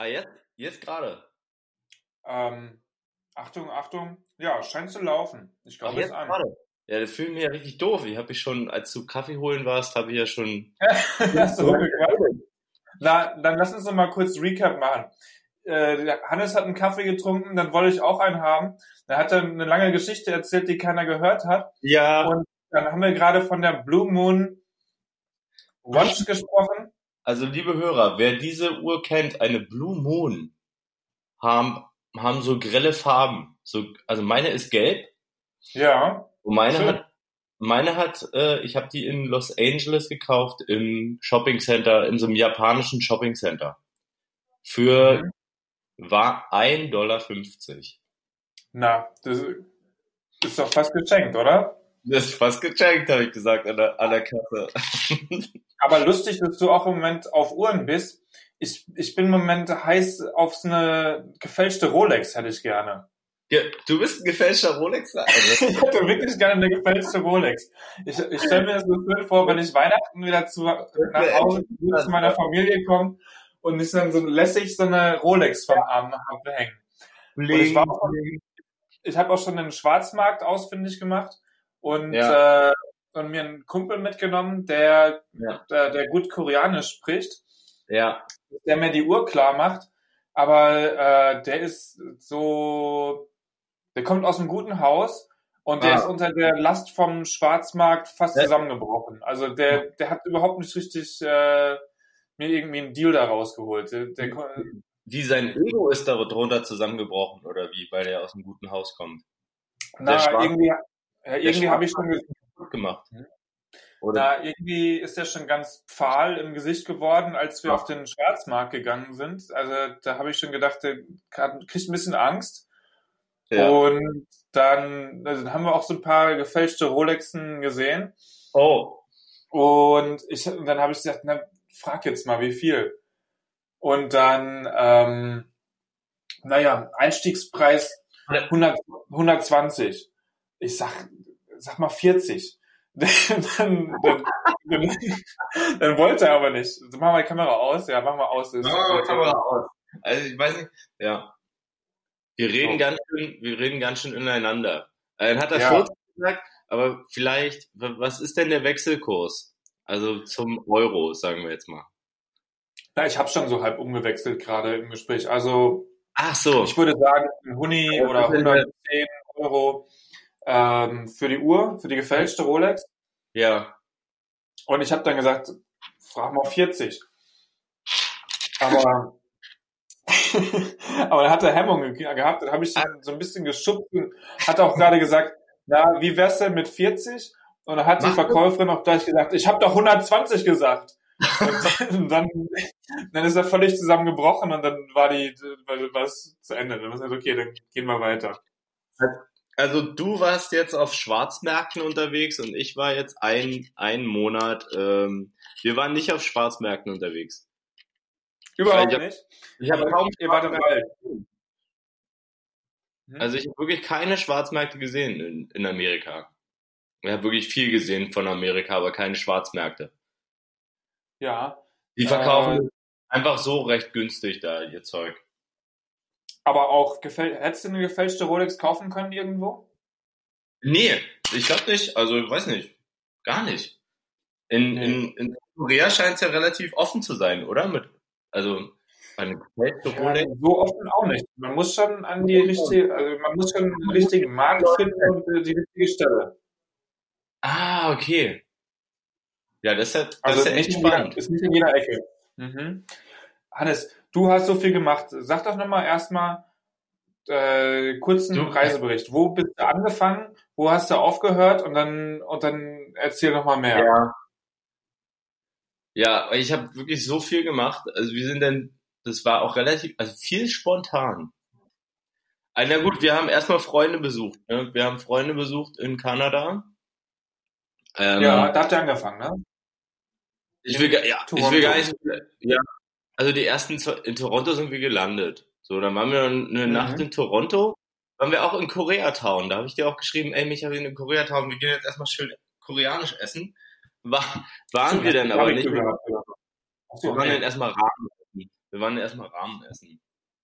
Ah, jetzt? Jetzt gerade? Ähm, Achtung, Achtung. Ja, scheint zu laufen. Ich glaube, jetzt an. gerade. Ja, das fühlt mich ja richtig doof. Ich habe mich schon, als du Kaffee holen warst, habe ich ja schon. Rumgequatscht? Na, dann lass uns noch mal kurz Recap machen. Äh, der Hannes hat einen Kaffee getrunken, dann wollte ich auch einen haben. Dann hat er eine lange Geschichte erzählt, die keiner gehört hat. Ja. Und dann haben wir gerade von der Blue Moon Watch gesprochen. Also, liebe Hörer, wer diese Uhr kennt, eine Blue Moon, haben, haben so grelle Farben. So, also meine ist gelb Ja. und meine Schön. hat, meine hat, äh, ich habe die in Los Angeles gekauft im Shopping Center, in so einem japanischen Shopping Center. Für Mhm. war 1,50 Dollar. Na, das ist doch fast geschenkt, oder? Das ist fast gecheckt, habe ich gesagt, an der, an der Kasse. Aber lustig, dass du auch im Moment auf Uhren bist. Ich, ich bin im Moment heiß auf so eine gefälschte Rolex, hätte ich gerne. Ja, du bist ein gefälschter Rolex. Also, Ich hätte wirklich gerne eine gefälschte Rolex. Ich, ich stelle mir das so schön vor, wenn ich Weihnachten wieder zu, nach Hause zu meiner Familie komme und ich dann so lässig so eine Rolex vom Arm habe hängen. Ich war auch, ich habe auch schon den Schwarzmarkt ausfindig gemacht und, Ja. äh, und mir einen Kumpel mitgenommen, der, Ja. der, der gut Koreanisch spricht, ja, der mir die Uhr klar macht. Aber äh, der ist so, der kommt aus einem guten Haus und der Ah. ist unter der Last vom Schwarzmarkt fast Ja. zusammengebrochen. Also der, der hat überhaupt nicht richtig äh, mir irgendwie einen Deal da rausgeholt. Der, der, wie sein Ego ist darunter zusammengebrochen oder wie, weil er aus einem guten Haus kommt. na, irgendwie, ja, irgendwie habe ich schon Gut gemacht. Hm. Oder? Na, irgendwie ist er schon ganz fahl im Gesicht geworden, als wir Ja. auf den Schwarzmarkt gegangen sind. Also da habe ich schon gedacht, der kriegt ein bisschen Angst. ja. Und dann, also dann haben wir auch so ein paar gefälschte Rolexen gesehen. Oh, Und ich, und dann habe ich gesagt, na, frag jetzt mal, wie viel. Und dann, ähm, naja, Einstiegspreis 100, 120. Ich sag, sag mal 40. dann, dann, dann, dann, wollte er aber nicht. So, Mach mal die Kamera aus. Ja, mach mal aus. Ist- Oh, Kamera aus. Also ich weiß nicht, ja. Wir reden Oh. ganz schön, wir reden ganz schön ineinander. Äh, Dann hat er Ja. 40 gesagt, aber vielleicht, was ist denn der Wechselkurs? Also zum Euro, sagen wir jetzt mal. Na, ich habe schon so halb umgewechselt gerade im Gespräch. Also Ach so. Ich würde sagen, ein Huni Ja, oder das ist 110 Euro ähm, für die Uhr, für die gefälschte Rolex. Ja. Und ich habe dann gesagt, frag mal 40. Aber, aber dann hat er Hemmungen ge- gehabt. Dann habe ich ihn so ein bisschen geschubst und hat auch gerade gesagt, na, wie wär's denn mit 40? Und dann hat die Mach- Verkäuferin auch gleich gesagt, ich habe doch 120 gesagt. Und dann, dann ist er völlig zusammengebrochen und dann war die, war es zu Ende. Dann war es okay, dann gehen wir weiter. Also du warst jetzt auf Schwarzmärkten unterwegs und ich war jetzt ein, ein Monat, ähm, wir waren nicht auf Schwarzmärkten unterwegs. Überhaupt Ich hab- nicht. Ich habe kaum ihr wart im Wald. Also ich habe wirklich keine Schwarzmärkte gesehen in, in Amerika. Ich habe wirklich viel gesehen von Amerika, aber keine Schwarzmärkte. Ja, Die verkaufen einfach so recht günstig da ihr Zeug. Aber auch hättest du eine gefälschte Rolex kaufen können irgendwo? Nee, ich glaube nicht. Also ich weiß nicht. Gar nicht. In, Nee. in, in Korea scheint es ja relativ offen zu sein, oder? Mit, also eine gefälschte Ja, Rolex. so offen auch nicht. Man muss schon an die richtige, also man muss schon den richtigen Markt finden und äh, die richtige Stelle. Ah, okay. Ja, das ist ja, das Also ist ja echt jeder, spannend. ist nicht in jeder Ecke. Mhm. Hannes, du hast so viel gemacht. Sag doch nochmal erstmal äh, kurzen Du- Reisebericht. Wo bist du angefangen? Wo hast du aufgehört? Und dann und dann erzähl noch mal mehr. Ja. Ja, ich habe wirklich so viel gemacht. Also wir sind dann, das war auch relativ, also viel spontan. Also, na gut, wir haben erstmal Freunde besucht. Ne? Wir haben Freunde besucht in Kanada. Ähm, Ja, da habt ihr angefangen, ne? ich will, gar- ja, ich will gar nicht, ja, also die ersten, zwei- in Toronto sind wir gelandet. So, dann waren wir eine Mhm. Nacht in Toronto. Waren wir auch in Koreatown. Da habe ich dir auch geschrieben, ey, wir sind in Koreatown, wir gehen jetzt erstmal schön koreanisch essen. War, waren wir dann aber nicht. gehört, ja. Ach Wir so, waren nee. dann erstmal Ramen essen. Wir waren erstmal Ramen essen.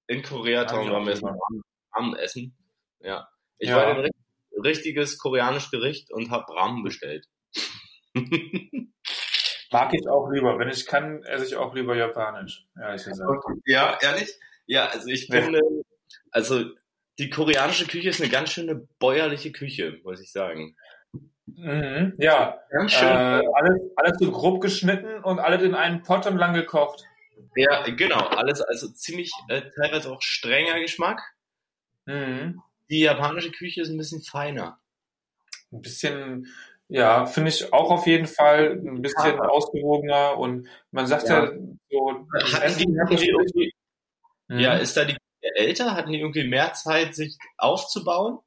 In Koreatown Ja, waren wir erstmal Ramen, Ramen essen. Ja. Ich Ja. war ein richt- richtiges koreanisches Gericht und habe Ramen bestellt. Mag ich auch lieber. Wenn ich kann, esse ich auch lieber japanisch, ehrlich gesagt. Ja, ehrlich? Ja, also ich finde, also die koreanische Küche ist eine ganz schöne bäuerliche Küche, muss ich sagen. Mhm, ja, Ganz äh, alles, alles so grob geschnitten und alles in einen Pott und lang gekocht. Ja, genau. Alles also ziemlich äh, teilweise auch strenger Geschmack. Mhm. Die japanische Küche ist ein bisschen feiner. Ein bisschen, ja, finde ich auch auf jeden Fall ein bisschen Ja. ausgewogener und man sagt ja, Ja. so, die, Mhm. Ja, ist da die älter? Hatten die irgendwie mehr Zeit, sich aufzubauen?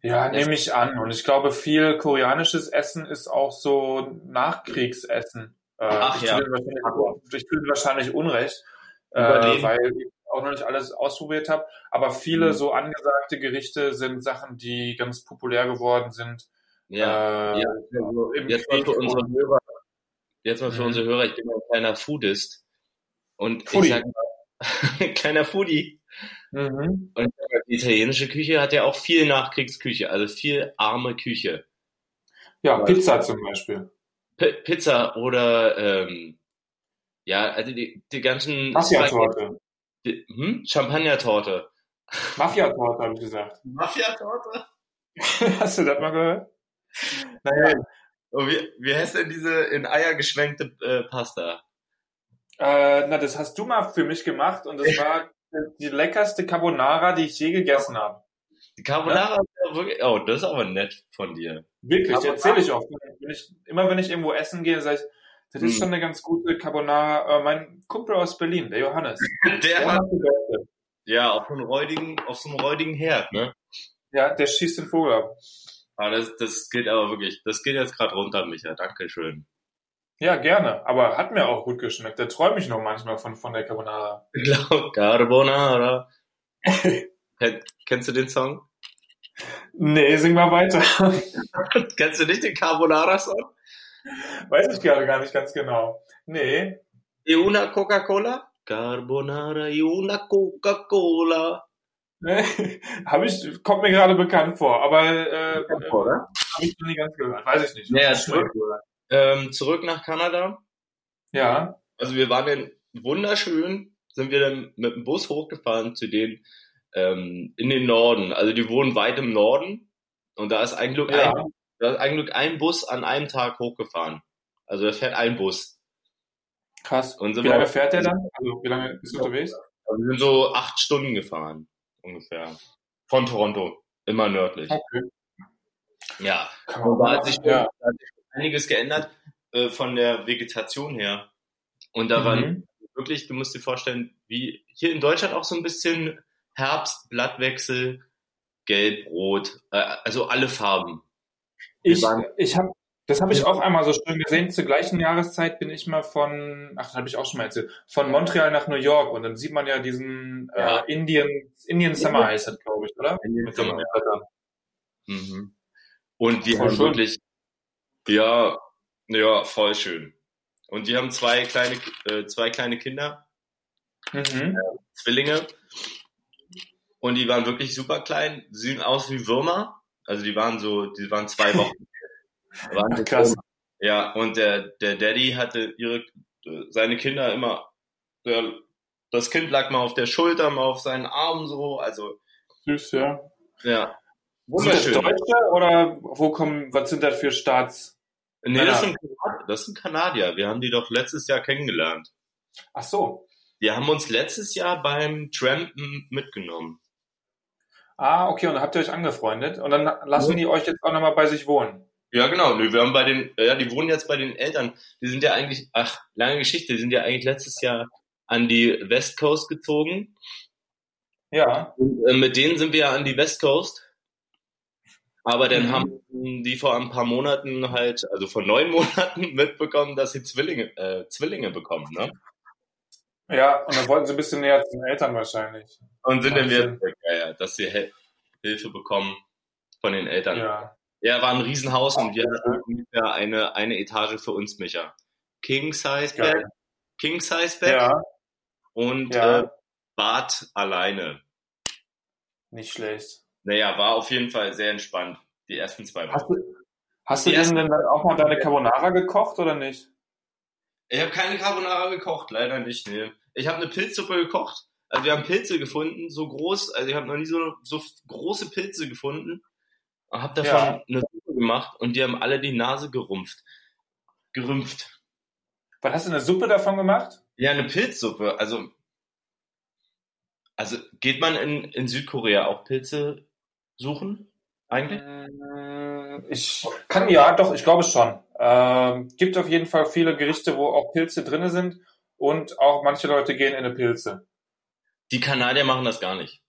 Ja, nehme ich an. Und ich glaube, viel koreanisches Essen ist auch so Nachkriegsessen. Äh, Ach ich ja. tue wahrscheinlich, ich tue dir wahrscheinlich Unrecht, äh, Überleben. weil ich auch noch nicht alles ausprobiert habe. Aber viele Mhm. so angesagte Gerichte sind Sachen, die ganz populär geworden sind. Ja. Äh, ja. also im Jetzt mal für unsere Hörer. Jetzt mal für Mhm. unsere Hörer. Ich bin ja ein kleiner Foodist. Und Foodie. ich sag mal, kleiner Foodie. Mhm. Und die italienische Küche hat ja auch viel Nachkriegsküche, also viel arme Küche. Ja, Pizza zum Beispiel. P Pizza oder ähm, ja, also die, die ganzen Mafia-Torte. Hm? Champagner-Torte. Mafia-Torte, habe ich gesagt. Mafia-Torte? Hast du das mal gehört? Naja, wie, wie heißt denn diese in Eier geschwenkte äh, Pasta? Äh, na, das hast du mal für mich gemacht und das war die leckerste Carbonara, die ich je gegessen habe. Die Carbonara ist ja wirklich, oh, das ist aber nett von dir. Wirklich, Carbonara? erzähle ich auch. Wenn ich, immer wenn ich irgendwo essen gehe, sage ich, das ist Hm. schon eine ganz gute Carbonara. Äh, mein Kumpel aus Berlin, der Johannes, Der der hat, die ja, auf so einem räudigen, auf so einem räudigen Herd, ne? Ja, der schießt den Vogel ab. Ah, das, das geht aber wirklich, das geht jetzt gerade runter, Micha. Dankeschön. Ja, gerne. Aber hat mir auch gut geschmeckt. Da träume ich noch manchmal von, von der Carbonara. Carbonara. Ken, kennst du den Song? Nee, sing mal weiter. Kennst du nicht den Carbonara-Song? Weiß ich gerade gar nicht ganz genau. Nee. E una Coca-Cola? Carbonara e una Coca-Cola. Nee. Hab ich, kommt mir gerade bekannt vor, aber äh, Oder? habe ich noch nie ganz gehört. Weiß ich nicht. Ja, Schmeckt wohl. Ähm, zurück nach Kanada. Ja. Also wir waren dann wunderschön, sind wir dann mit dem Bus hochgefahren zu denen ähm, in den Norden. Also die wohnen weit im Norden und da ist ein Glück, Ja. ein, da ist ein Glück ein Bus an einem Tag hochgefahren. Also da fährt ein Bus. Krass. Wie lange fährt der dann? Also, wie lange bist du unterwegs? Also wir sind so acht Stunden gefahren ungefähr von Toronto, immer nördlich. Okay. Ja, und da hat sich, ja. da hat sich einiges geändert äh, von der Vegetation her. Und da waren Mhm. wirklich, du musst dir vorstellen, wie hier in Deutschland auch so ein bisschen Herbst, Blattwechsel, Gelb, Rot, äh, also alle Farben. Ich, waren- ich habe, das habe ich auch einmal so schön gesehen. Zur gleichen Jahreszeit bin ich mal von, ach, das habe ich auch schon mal erzählt, von Montreal nach New York und dann sieht man ja diesen Ja. äh, Indian, Indian Summer heißt das, glaube ich, oder? Indian Summer. Mhm. Und die Voll haben schön. wirklich, ja, ja, voll schön. Und die haben zwei kleine, äh, zwei kleine Kinder, Mhm. Zwillinge. Und die waren wirklich super klein, sehen aus wie Würmer. Also die waren so, die waren zwei Wochen. Waren so Krass. Ja, und der, der Daddy hatte ihre, seine Kinder immer, der, das Kind lag mal auf der Schulter, mal auf seinen Arm so, also, Süß, ja. ja. Sind das Wunderschön. Deutsche oder wo kommen, was sind das für Staats? Nee, das sind, Kanadier- das sind Kanadier. Wir haben die doch letztes Jahr kennengelernt. Ach so. Die haben uns letztes Jahr beim Trampen mitgenommen. Ah, okay, und dann habt ihr euch angefreundet und dann lassen Ja. die euch jetzt auch nochmal bei sich wohnen. Ja, genau. Nee, Wir haben bei den, ja, die wohnen jetzt bei den Eltern. Die sind ja eigentlich, ach, lange Geschichte, die sind ja eigentlich letztes Jahr an die West Coast gezogen. Ja. Und, äh, mit denen sind wir ja an die West Coast. Aber dann Mhm. haben die vor ein paar Monaten halt, also vor neun Monaten mitbekommen, dass sie Zwillinge, äh, Zwillinge bekommen, ne? Ja, und dann wollten sie ein bisschen näher zu den Eltern wahrscheinlich. Und sind dann zurück, ja, ja, dass sie Hilfe bekommen von den Eltern. Ja. Ja, war ein Riesenhaus und wir Ja. hatten ungefähr eine, eine Etage für uns, Micha. King Size. Bed, King Size Bed, Ja. und ja. äh, Bad alleine. Nicht schlecht. Naja, war auf jeden Fall sehr entspannt, die ersten zwei Wochen. Hast du, hast du denn dann auch mal deine Carbonara gekocht oder nicht? Ich habe keine Carbonara gekocht, leider nicht. Nee. Ich habe eine Pilzsuppe gekocht. Also wir haben Pilze gefunden, so groß. Also ich habe noch nie so, so große Pilze gefunden. Habe davon ja. eine Suppe gemacht und die haben alle die Nase gerumpft. Gerümpft. Was hast du eine Suppe davon gemacht? Ja, eine Pilzsuppe. Also, also geht man in, in Südkorea auch Pilze suchen? Eigentlich? Mm, ich kann ja, doch, ich glaube schon. Ähm, gibt auf jeden Fall viele Gerichte, wo auch Pilze drin sind und auch manche Leute gehen in eine Pilze. Die Kanadier machen das gar nicht.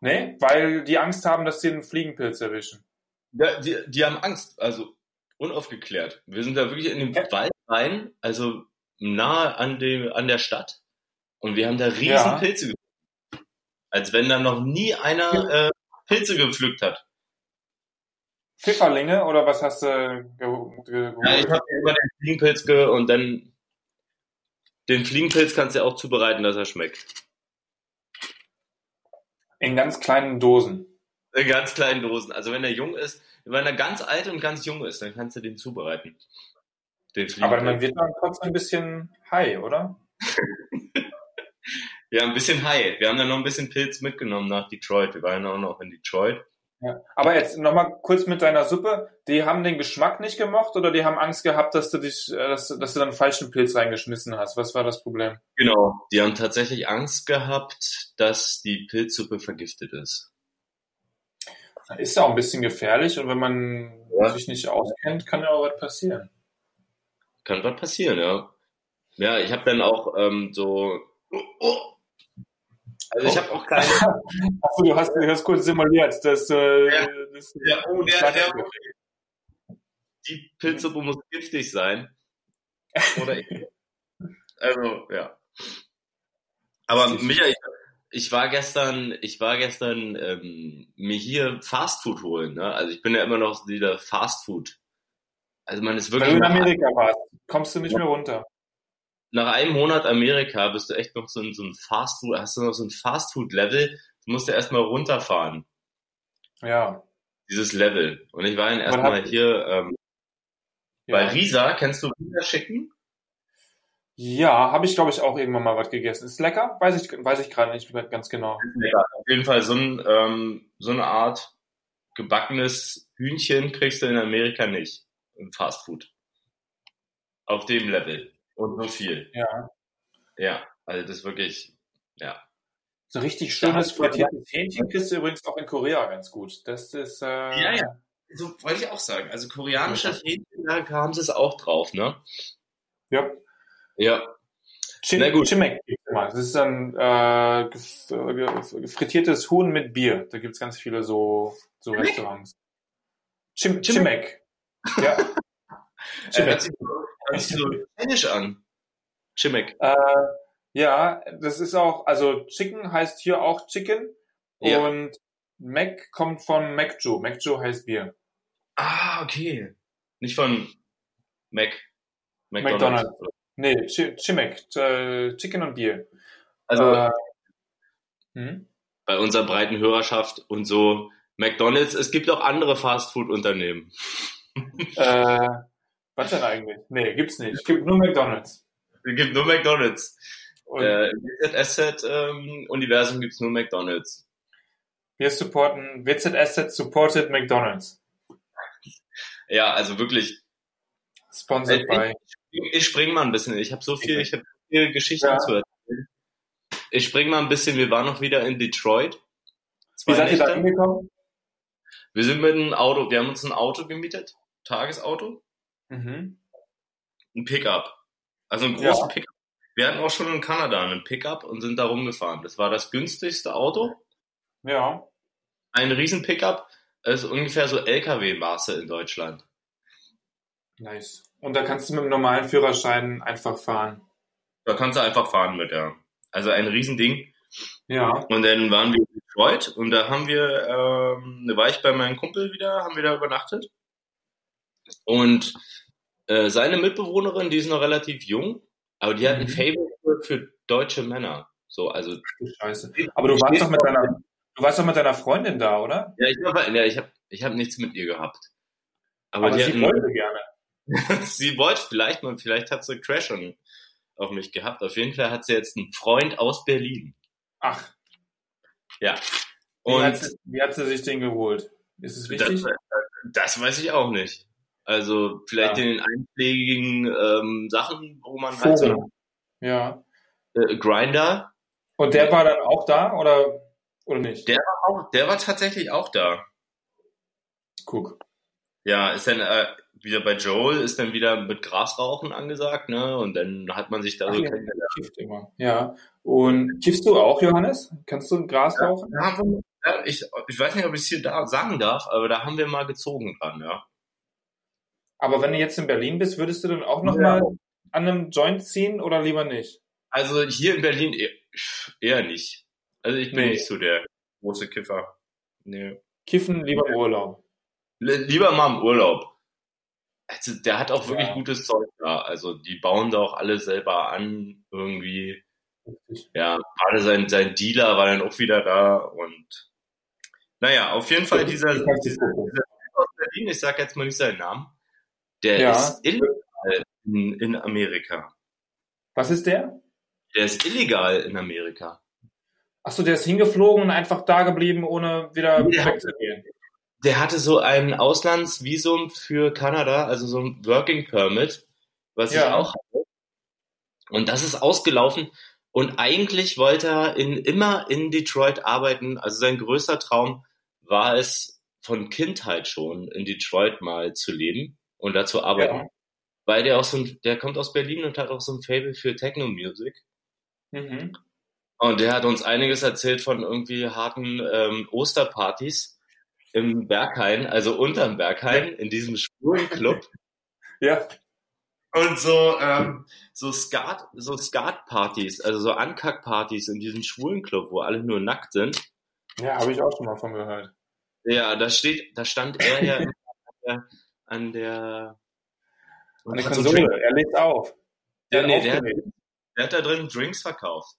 Nee, weil die Angst haben, dass sie einen Fliegenpilz erwischen. Ja, die, die haben Angst, also unaufgeklärt. Wir sind da wirklich in den ja. Wald rein, also nahe an, dem, an der Stadt und wir haben da riesen ja. Pilze gefunden. Als wenn da noch nie einer äh, Pilze gepflückt hat. Pfifferlinge oder was hast du geholt? Ja, ich habe immer den Fliegenpilz ge und dann den Fliegenpilz kannst du ja auch zubereiten, dass er schmeckt. In ganz kleinen Dosen. In ganz kleinen Dosen. Also wenn er jung ist, wenn er ganz alt und ganz jung ist, dann kannst du den zubereiten. Den Aber man wird dann trotzdem ein bisschen high, oder? ja, ein bisschen high. Wir haben dann noch ein bisschen Pilz mitgenommen nach Detroit. Wir waren auch noch in Detroit. Ja. Aber jetzt nochmal kurz mit deiner Suppe. Die haben den Geschmack nicht gemocht oder die haben Angst gehabt, dass du dich, äh, dass, dass du dann falschen Pilz reingeschmissen hast? Was war das Problem? Genau. Die haben tatsächlich Angst gehabt, dass die Pilzsuppe vergiftet ist. Ist ja auch ein bisschen gefährlich und wenn man ja. sich nicht auskennt, kann ja auch was passieren. Kann was passieren, ja. Ja, ich habe dann auch ähm, so. Oh, oh, also ich habe auch keine. Achso, du hast, du hast kurz simuliert, dass, äh, ja, das, ja, oh, der, der, die Pilzsuppe muss giftig sein. Oder ich. Also, ja. Aber Michael, ich war gestern, ich war gestern ähm, mir hier Fastfood holen. Ne? Also ich bin ja immer noch wieder Fastfood. Also man ist wirklich. Wenn du in Amerika warst, kommst du nicht mehr runter nach einem Monat Amerika bist du echt noch so ein, so ein Fast Food, hast du noch so ein Fast Food Level, du musst ja erstmal runterfahren. Ja. Dieses Level. Und ich war dann erstmal hier ähm, ja. bei Risa, kennst du Risa Chicken? Ja, habe ich glaube ich auch irgendwann mal was gegessen. Ist lecker? Weiß ich, weiß ich gerade nicht ganz genau. Ja, auf jeden Fall so, ein, ähm, so eine Art gebackenes Hühnchen kriegst du in Amerika nicht. Im Fast Food. Auf dem Level. Und so viel. Ja. Ja, also das ist wirklich, ja. So richtig schönes frittiertes Hähnchen kriegst du übrigens auch in Korea ganz gut. Das ist. Äh, ja, ja. So wollte ich auch sagen. Also koreanisches Hähnchen, da haben sie es auch drauf, ne? Ja. Ja. Chim Na gut. Chimek Das ist ein äh, frittiertes Huhn mit Bier. Da gibt es ganz viele so, so Restaurants. Chim Chimek. Ja. Chimek. Sich so indisch an. Chimek. Äh, ja, das ist auch, also Chicken heißt hier auch Chicken ja. und Mac kommt von Macjo. Macjo heißt Bier. Ah, okay. Nicht von Mac. McDonald's. McDonald's. Nee, Chimek. Äh, Chicken und Bier. Also äh, hm? bei unserer breiten Hörerschaft und so McDonald's, es gibt auch andere Fastfood-Unternehmen. Äh, was denn eigentlich? Nee, gibt's nicht. Es gibt nur McDonalds. Es gibt nur McDonalds. Und äh, Im WZSZ-Universum ähm, gibt's nur McDonalds. Wir supporten, WZSZ supported McDonalds. Ja, also wirklich. Sponsored by. Ich, ich spring mal ein bisschen. Ich habe so viel, ich habe viele Geschichten ja. zu erzählen. Ich spring mal ein bisschen. Wir waren noch wieder in Detroit. Wie seid ihr da hingekommen? Wir sind mit einem Auto, wir haben uns ein Auto gemietet, Tagesauto. Mhm. Ein Pickup. Also ein großes ja. Pickup. Wir hatten auch schon in Kanada einen Pickup und sind da rumgefahren. Das war das günstigste Auto. Ja. Ein riesen Pickup. ist ungefähr so LKW-Maße in Deutschland. Nice. Und da kannst du mit dem normalen Führerschein einfach fahren. Da kannst du einfach fahren mit, ja. Also ein Riesending. Ja. Und dann waren wir in Detroit und da haben wir, ähm, da war ich bei meinem Kumpel wieder, haben wir da übernachtet. Und äh, seine Mitbewohnerin, die ist noch relativ jung, aber die hat ein mhm. Fable für, deutsche Männer. So, also. Scheiße. Aber du warst doch mit deiner, du warst doch mit deiner Freundin da, oder? Ja, ich habe ja, ich hab, ich hab nichts mit ihr gehabt. Aber, Aber sie wollte gerne. sie wollte vielleicht mal, vielleicht hat sie Crash on, auf mich gehabt. Auf jeden Fall hat sie jetzt einen Freund aus Berlin. Ach. Ja. Und wie hat, sie, wie hat sie sich den geholt? Ist es wichtig? Das, das weiß ich auch nicht. Also vielleicht ja. in den einschlägigen ähm, Sachen, wo man halt so ja. Äh, Grinder. Und der war dann auch da oder oder nicht? Der war auch, der war tatsächlich auch da. Guck. Ja, ist dann äh, wieder bei Joel, ist dann wieder mit Grasrauchen angesagt, ne? Und dann hat man sich da Ach, so ja, immer. Ja. Und kiffst du auch, Johannes? Kannst du Gras ja, rauchen? Ja, ich, ich weiß nicht, ob ich es hier da sagen darf, aber da haben wir mal gezogen dran, ja. Aber wenn du jetzt in Berlin bist, würdest du dann auch noch ja. mal an einem Joint ziehen oder lieber nicht? Also hier in Berlin eher, eher nicht. Also ich bin nee. nicht so der große Kiffer. Nee. Kiffen lieber im Urlaub. Lieber mal im Urlaub. Also der hat auch wirklich ja. gutes Zeug da. Also die bauen da auch alle selber an irgendwie. Ja, gerade sein, sein Dealer war dann auch wieder da und naja, auf jeden Fall dieser, dieser, dieser aus Berlin, ich sag jetzt mal nicht seinen Namen, der ja. ist illegal in, in Amerika. Was ist der? Der ist illegal in Amerika. Achso, der ist hingeflogen und einfach da geblieben, ohne wieder nee, wegzugehen. Der hatte so ein Auslandsvisum für Kanada, also so ein Working Permit, was ja. ich auch hatte. Und das ist ausgelaufen. Und eigentlich wollte er in, immer in Detroit arbeiten. Also sein größter Traum war es, von Kindheit schon in Detroit mal zu leben und dazu arbeiten. Ja. Weil der auch so ein, der kommt aus Berlin und hat auch so ein Fable für Techno-Music. Mhm. Und der hat uns einiges erzählt von irgendwie harten ähm, Osterpartys im Berghain, also unterm Berghain, in diesem schwulen Club. ja. Und so, ähm, so Skat, so Skat-Partys, also so Ankack-Partys in diesem schwulen Club, wo alle nur nackt sind. Ja, habe ich auch schon mal von gehört. Ja, da steht, da stand er ja an der, an der, Konsole, so er legt auf. Der, nee, der, der hat da drin Drinks verkauft.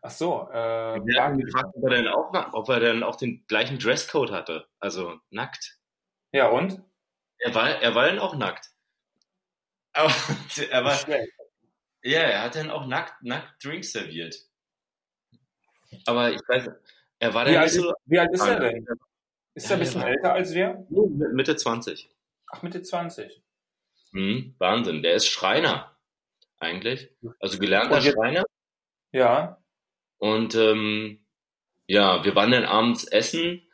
Ach so, äh, der hat gefragt, ob er denn auch, ob er denn auch den gleichen Dresscode hatte, also nackt. Ja, und? Er war, er war dann auch nackt. Aber, er war, ja, er hat dann auch nackt, nackt Drinks serviert. Aber ich weiß, er war dann wie nicht so. wie alt ist er denn? Ist ja, er ein bisschen älter als wir? Mitte 20. Ach, Mitte 20. Hm, Wahnsinn. Der ist Schreiner, eigentlich. Also gelernter Schreiner. Ja. Und ähm, ja, wir waren dann abends essen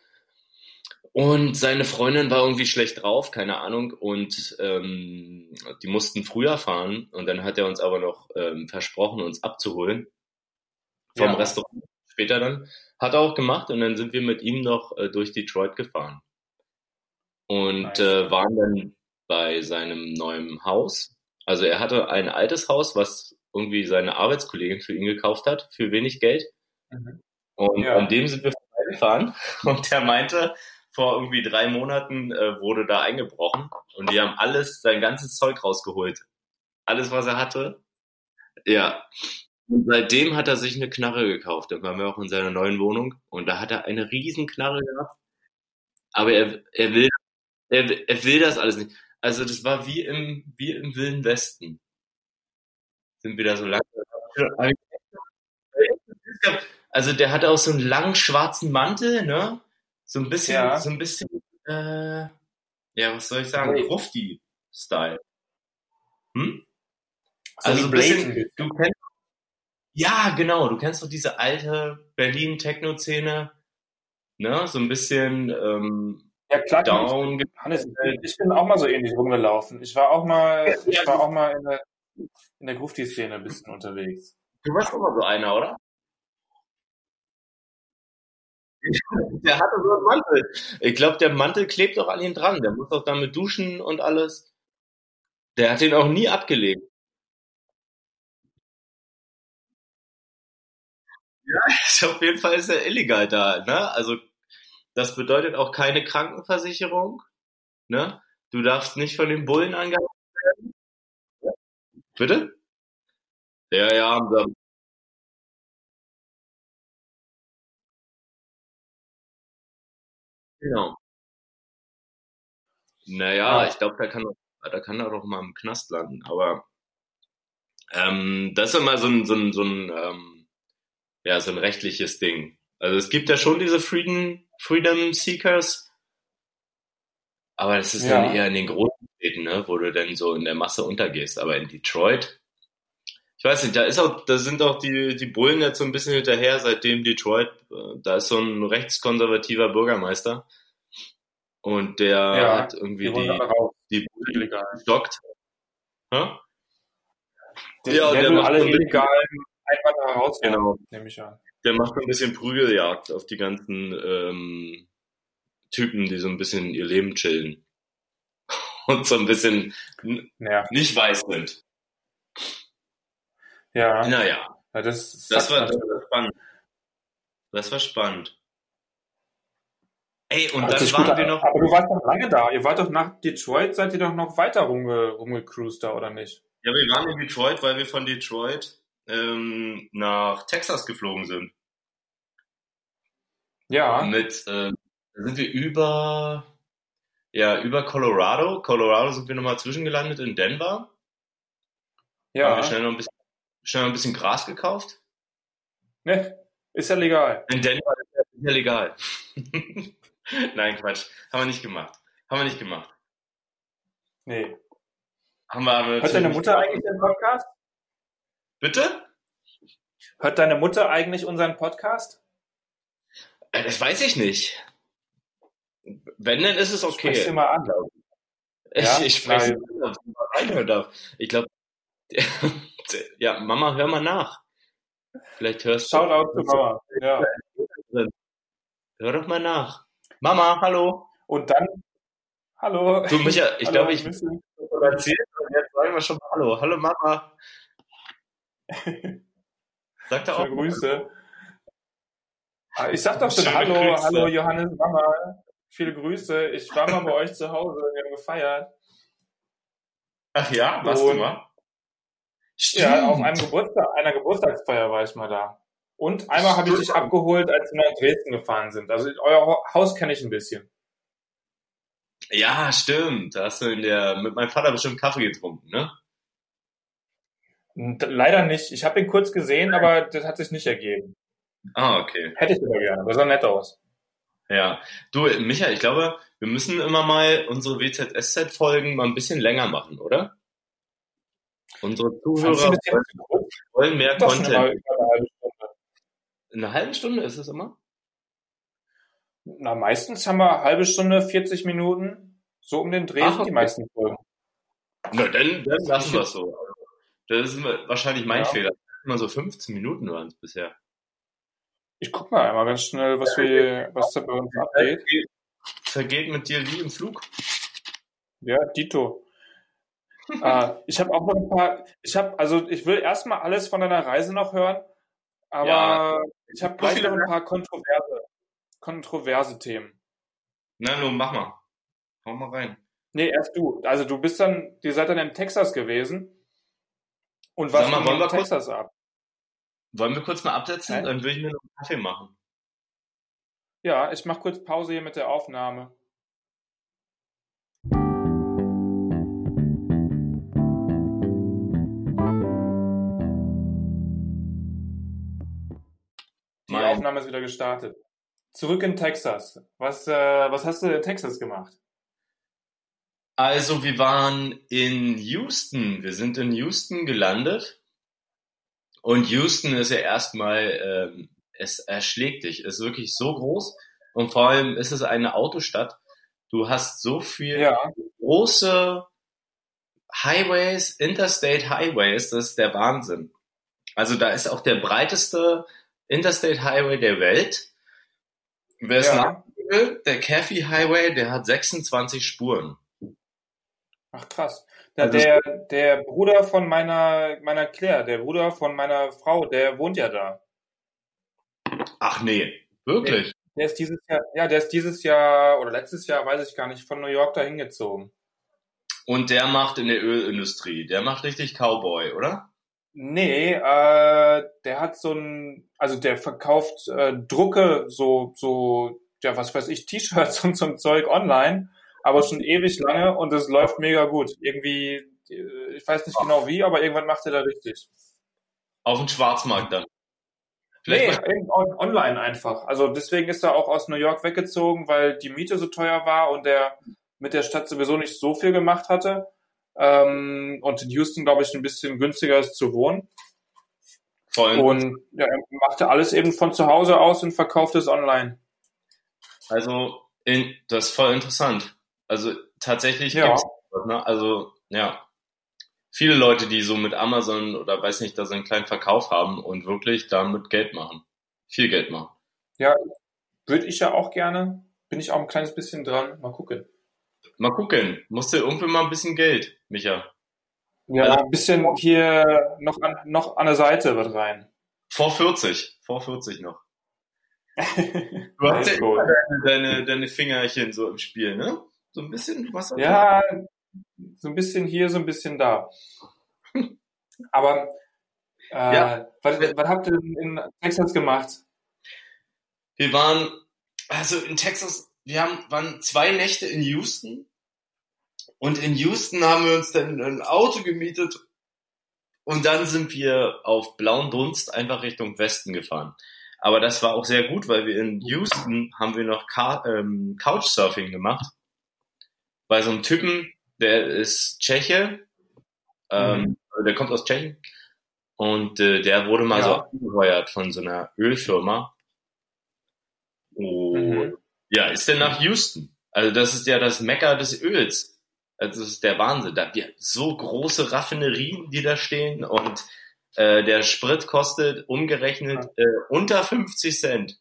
und seine Freundin war irgendwie schlecht drauf, keine Ahnung. Und ähm, die mussten früher fahren. Und dann hat er uns aber noch ähm, versprochen, uns abzuholen vom ja. Restaurant später dann. Hat er auch gemacht und dann sind wir mit ihm noch äh, durch Detroit gefahren. Und äh, waren dann bei seinem neuen Haus. Also er hatte ein altes Haus, was irgendwie seine Arbeitskollegin für ihn gekauft hat, für wenig Geld. Mhm. Und ja. an dem sind wir vorbeigefahren und der meinte, vor irgendwie drei Monaten äh, wurde da eingebrochen und die haben alles, sein ganzes Zeug rausgeholt. Alles, was er hatte. Ja. Und seitdem hat er sich eine Knarre gekauft. Da waren wir auch in seiner neuen Wohnung und da hat er eine riesen Knarre gehabt. Aber er, er will, er, er will das alles nicht. Also das war wie im, wie im Wilden Westen. Sind wir da so lange. Also der hatte auch so einen langen schwarzen Mantel, ne? So ein bisschen, ja. so ein bisschen, äh, ja, was soll ich sagen, Grufti-Style. Hm? So also ein bisschen, du kennst, ja, genau, du kennst doch diese alte Berlin-Techno-Szene, ne? So ein bisschen, ähm, ja, klar. Down. Ich, Hannes, ich bin auch mal so ähnlich rumgelaufen. Ich war auch mal, ich war auch mal in der, in der Grufti-Szene ein bisschen unterwegs. Du warst auch mal so einer, oder? Der hatte so einen Mantel. Ich glaube, der Mantel klebt doch an ihm dran. Der muss doch damit duschen und alles. Der hat den auch nie abgelegt. Ja, auf jeden Fall ist er illegal da. Ne? Also das bedeutet auch keine Krankenversicherung. Ne? Du darfst nicht von den Bullen angehalten werden. Bitte? Ja, ja, Genau. Naja, ich glaube, da kann, da kann er doch mal im Knast landen. Aber ähm, das ist immer so ein, so ein, so ein, ähm, ja, so ein rechtliches Ding. Also es gibt ja schon diese Frieden, Freedom Seekers, aber das ist ja. dann eher in den großen Städten, ne, wo du dann so in der Masse untergehst. Aber in Detroit, ich weiß nicht, da ist auch, da sind auch die, die Bullen jetzt so ein bisschen hinterher, seitdem Detroit, äh, da ist so ein rechtskonservativer Bürgermeister. Und der ja, hat irgendwie die, die Bullen gestockt. Hm? Der, ja, der, der will alle illegalen Einwanderer rausnehmen, genau. nehme ich an. Der macht ein bisschen Prügeljagd auf die ganzen ähm, Typen, die so ein bisschen ihr Leben chillen. Und so ein bisschen ja. nicht weiß sind. Ja. Naja. Ja, das, das, war, das war spannend. Das war spannend. Ey, und dann waren wir noch. Aber du warst doch lange da. Ihr wart doch nach Detroit, seid ihr doch noch weiter rumge, rumgecruised da, oder nicht? Ja, wir waren in Detroit, weil wir von Detroit ähm, nach Texas geflogen sind. Ja. Mit, äh, sind wir über, ja, über Colorado. Colorado sind wir nochmal zwischengelandet in Denver. Ja. Haben wir schnell noch ein bisschen, schnell noch ein bisschen Gras gekauft. Ne, ist ja legal. In Denver ist ja legal. Nein, Quatsch. Haben wir nicht gemacht. Haben wir nicht gemacht. Nee. Haben wir aber Hört deine Mutter eigentlich den Podcast? Bitte? Hört deine Mutter eigentlich unseren Podcast? Äh, das weiß ich nicht. Wenn, dann ist es okay. Sprich mal an. Ja? Ich, ich spreche mal ob sie mal reinhören darf. Ich glaube, ja, Mama, hör mal nach. Vielleicht hörst du. Shoutout zu Mama. Ja. Hör doch mal nach. Mama, hallo. Und dann, hallo. Du, Micha, ich glaube, ich erzählt und jetzt sagen wir schon mal Hallo. Hallo, Mama. Sag doch auch. Grüße. Ah, ich sag doch schon Schöne Hallo, Grüße. hallo Johannes Mama. Viele Grüße. Ich war mal bei euch zu Hause, wir haben gefeiert. Ach ja, warst Und, du mal? Stimmt. Ja, auf einem Geburtstag, einer Geburtstagsfeier war ich mal da. Und einmal habe ich dich abgeholt, als wir nach Dresden gefahren sind. Also euer Haus kenne ich ein bisschen. Ja, stimmt. Da hast du in der, mit meinem Vater bestimmt Kaffee getrunken, ne? Leider nicht. Ich habe ihn kurz gesehen, aber das hat sich nicht ergeben. Ah, okay. Hätte ich aber gerne, aber sah nett aus. Ja. Du, Michael, ich glaube, wir müssen immer mal unsere WZSZ-Folgen mal ein bisschen länger machen, oder? Unsere Zuhörer wollen mehr Content. Eine halbe, eine halbe Stunde ist es immer? Na, meistens haben wir eine halbe Stunde, 40 Minuten. So um den Dreh Ach, okay. die meisten Folgen. Na, dann, dann lassen wir es so. Das ist wahrscheinlich mein ja. Fehler. Immer so 15 Minuten waren es bisher. Ich guck mal einmal ganz schnell, was wir, was da bei uns abgeht. Vergeht mit dir wie im Flug. Ja, Dito. äh, ich habe auch noch ein paar, ich habe, also ich will erstmal alles von deiner Reise noch hören, aber ja, ich habe gleich noch ein paar kontroverse, kontroverse Themen. Na, nun mach mal. Hau mal rein. Nee, erst du. Also du bist dann, ihr seid dann in Texas gewesen. Und was mal, wollen wir Texas kurz, ab? Wollen wir kurz mal absetzen? Nein? Dann würde ich mir noch einen Kaffee machen. Ja, ich mache kurz Pause hier mit der Aufnahme. Die. Aufnahme ist wieder gestartet. Zurück in Texas. Was, äh, was hast du in Texas gemacht? Also wir waren in Houston. Wir sind in Houston gelandet. Und Houston ist ja erstmal, ähm, es erschlägt dich. Es ist wirklich so groß. Und vor allem ist es eine Autostadt. Du hast so viel ja. große Highways, Interstate Highways, das ist der Wahnsinn. Also da ist auch der breiteste Interstate Highway der Welt. Wer es ja. will, der Caffey Highway, der hat 26 Spuren. Ach krass. Ja, also der, der Bruder von meiner, meiner Claire, der Bruder von meiner Frau, der wohnt ja da. Ach nee, wirklich? Der, der ist dieses Jahr, ja, der ist dieses Jahr oder letztes Jahr, weiß ich gar nicht, von New York da hingezogen. Und der macht in der Ölindustrie, der macht richtig Cowboy, oder? Nee, äh, der hat so ein, also der verkauft äh, Drucke, so, so ja, was weiß ich, T-Shirts und so ein Zeug online, aber schon ewig lange und es läuft mega gut. Irgendwie, äh, ich weiß nicht genau wie, aber irgendwann macht er da richtig. Auf dem Schwarzmarkt dann. Vielleicht nee, online einfach. Also deswegen ist er auch aus New York weggezogen, weil die Miete so teuer war und er mit der Stadt sowieso nicht so viel gemacht hatte. Ähm, und in Houston, glaube ich, ein bisschen günstiger ist zu wohnen. Voll. Und ja, er machte alles eben von zu Hause aus und verkauft es online. Also, in, das ist voll interessant. Also tatsächlich ja. gibt's, ne? Also, ja. Viele Leute, die so mit Amazon oder weiß nicht, da so einen kleinen Verkauf haben und wirklich damit Geld machen. Viel Geld machen. Ja, würde ich ja auch gerne. Bin ich auch ein kleines bisschen dran. Mal gucken. Mal gucken. Musst du irgendwie mal ein bisschen Geld, Micha. Ja, also, ein bisschen hier noch an, noch an der Seite wird rein. Vor 40. Vor 40 noch. Du hast ja cool. deine, deine Fingerchen so im Spiel, ne? So ein bisschen was? Ja, so ein bisschen hier, so ein bisschen da. Aber äh, ja. was, was habt ihr in Texas gemacht? Wir waren, also in Texas, wir haben, waren zwei Nächte in Houston und in Houston haben wir uns dann ein Auto gemietet und dann sind wir auf blauen Dunst einfach Richtung Westen gefahren. Aber das war auch sehr gut, weil wir in Houston haben wir noch ähm, Couchsurfing gemacht. Bei so einem Typen, der ist Tscheche, ähm, mhm. Also der kommt aus Tschechien und äh, der wurde mal ja. so angeheuert von so einer Ölfirma. Und mhm. ja, ist denn nach Houston. Also das ist ja das Mecker des Öls. Also das ist der Wahnsinn. Da wir so große Raffinerien, die da stehen und äh, der Sprit kostet umgerechnet äh, unter 50 Cent.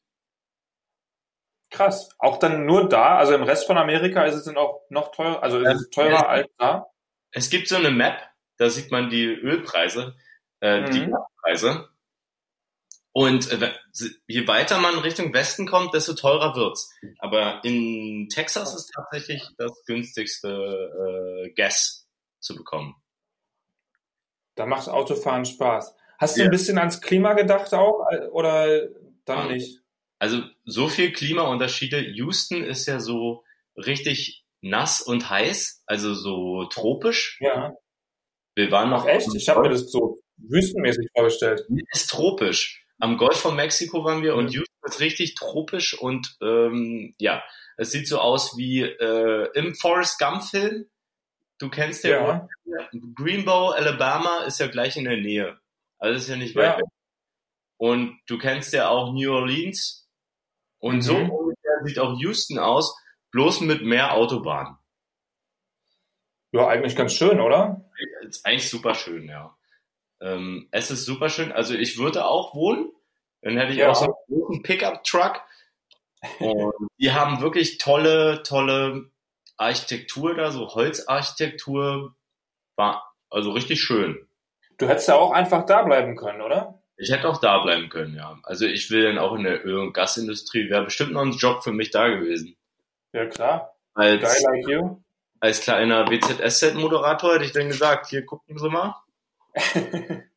Krass. Auch dann nur da, also im Rest von Amerika ist es dann auch noch teurer, also ist es teurer ja, als da? Es gibt so eine Map, da sieht man die Ölpreise, äh, mhm. die Preise. Und äh, je weiter man Richtung Westen kommt, desto teurer wird's. Aber in Texas ist tatsächlich das günstigste äh, Gas zu bekommen. Da macht Autofahren Spaß. Hast du ja. ein bisschen ans Klima gedacht auch oder dann nicht? Also so viel Klimaunterschiede. Houston ist ja so richtig nass und heiß, also so tropisch. Ja. Wir waren noch. Ach echt? Ich habe mir das so wüstenmäßig vorgestellt. Ist tropisch. Am Golf von Mexiko waren wir mhm. und Houston ist richtig tropisch und ähm, ja, es sieht so aus wie äh, im Forrest Gump Film. Du kennst ja, ja. Greenbow, Alabama ist ja gleich in der Nähe. Also ist ja nicht weit ja. weg. Und du kennst ja auch New Orleans. Und mhm. so ungefähr sieht auch Houston aus, bloß mit mehr Autobahnen. Ja, eigentlich ganz schön, oder? Ist eigentlich super schön, ja. Ähm, es ist super schön. Also ich würde auch wohnen. Dann hätte ich ja. auch so einen großen Pickup-Truck. Und die haben wirklich tolle, tolle Architektur da, so Holzarchitektur. War also richtig schön. Du hättest ja auch einfach da bleiben können, oder? Ich hätte auch da bleiben können, ja. Also ich will dann auch in der Öl- und Gasindustrie, wäre bestimmt noch ein Job für mich da gewesen. Ja, klar. Als, Guy like you. Als kleiner WZSZ-Moderator hätte ich dann gesagt, hier gucken Sie mal.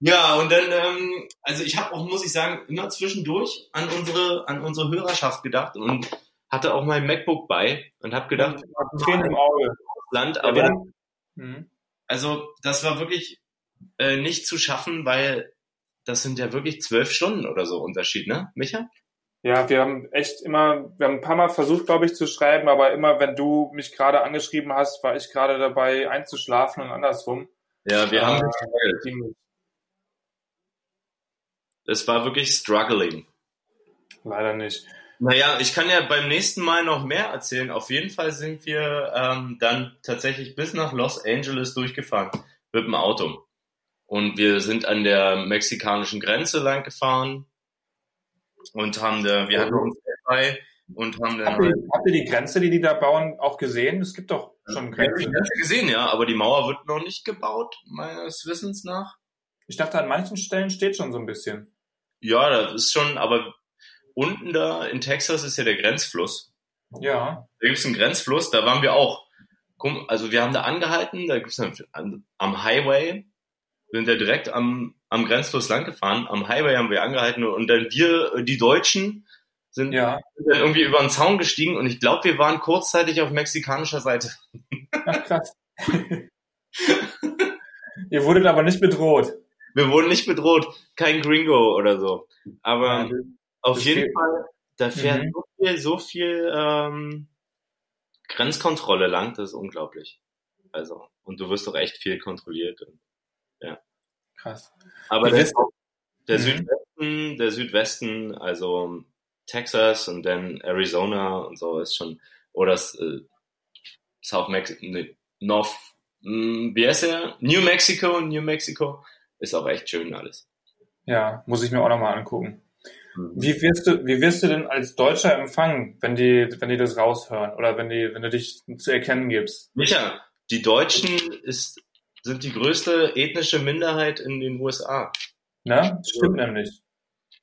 ja, und dann, ähm, also ich habe auch, muss ich sagen, immer zwischendurch an unsere, an unsere Hörerschaft gedacht und hatte auch mein MacBook bei und habe gedacht, Tränen im Auge. Land, aber ja, hm. also das war wirklich äh, nicht zu schaffen, weil das sind ja wirklich zwölf Stunden oder so Unterschied, ne, Micha? Ja, wir haben echt immer, wir haben ein paar Mal versucht, glaube ich, zu schreiben, aber immer, wenn du mich gerade angeschrieben hast, war ich gerade dabei einzuschlafen und andersrum. Ja, wir äh, haben es war wirklich struggling. Leider nicht. Naja, ich kann ja beim nächsten Mal noch mehr erzählen. Auf jeden Fall sind wir ähm, dann tatsächlich bis nach Los Angeles durchgefahren mit dem Auto. Und wir sind an der mexikanischen Grenze lang gefahren und haben da, wir hatten uns dabei und haben dann. Habt ihr, habt ihr die Grenze, die die da bauen, auch gesehen? Es gibt doch schon Grenzen. Ja, die gesehen, ja, aber die Mauer wird noch nicht gebaut, meines Wissens nach. Ich dachte, an manchen Stellen steht schon so ein bisschen. Ja, das ist schon, aber unten da in Texas ist ja der Grenzfluss. Ja. Da gibt es einen Grenzfluss, da waren wir auch. Also wir haben da angehalten, da gibt es am Highway sind ja direkt am, am Grenzfluss lang gefahren. Am Highway haben wir angehalten und dann wir, äh, die Deutschen, sind Ja. dann irgendwie über den Zaun gestiegen und ich glaube, wir waren kurzzeitig auf mexikanischer Seite. Ach, krass. Ihr wurdet aber nicht bedroht. Wir wurden nicht bedroht, kein Gringo oder so. Aber Ja, auf jeden fehlt- Fall, da fährt Mhm. so viel, so viel ähm, Grenzkontrolle lang, das ist unglaublich. Also, und du wirst doch echt viel kontrolliert. Und, krass. aber der, der Mhm. Südwesten, der Südwesten, also Texas und dann Arizona und so ist schon, oder das, äh, South Mexico, nee, North, mh, wie heißt der? New Mexico, New Mexico ist auch echt schön alles. Ja, muss ich mir auch nochmal angucken. Mhm. Wie wirst du, wie wirst du denn als Deutscher empfangen, wenn die, wenn die das raushören oder wenn die, wenn du dich zu erkennen gibst? Micha, die Deutschen ist, sind die größte ethnische Minderheit in den USA. Ne? Stimmt nämlich.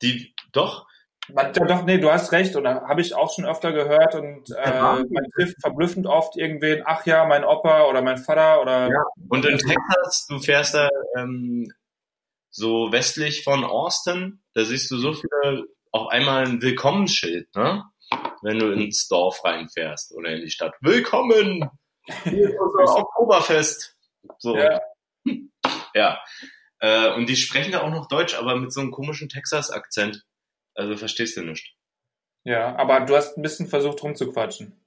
Die, doch, Man, ja, doch, nee, du hast recht, oder habe ich auch schon öfter gehört und äh, Ja. man trifft verblüffend oft irgendwen, ach ja, mein Opa oder mein Vater oder Ja. und in Texas, du fährst da ähm, so westlich von Austin, da siehst du so viele, auf einmal ein Willkommensschild, ne? Wenn du ins Dorf reinfährst oder in die Stadt. Willkommen! Hier ist unser Oktoberfest. So. Ja. Ja. Äh, und die sprechen da auch noch Deutsch, aber mit so einem komischen Texas-Akzent. Also verstehst du nicht. Ja, aber du hast ein bisschen versucht rumzuquatschen.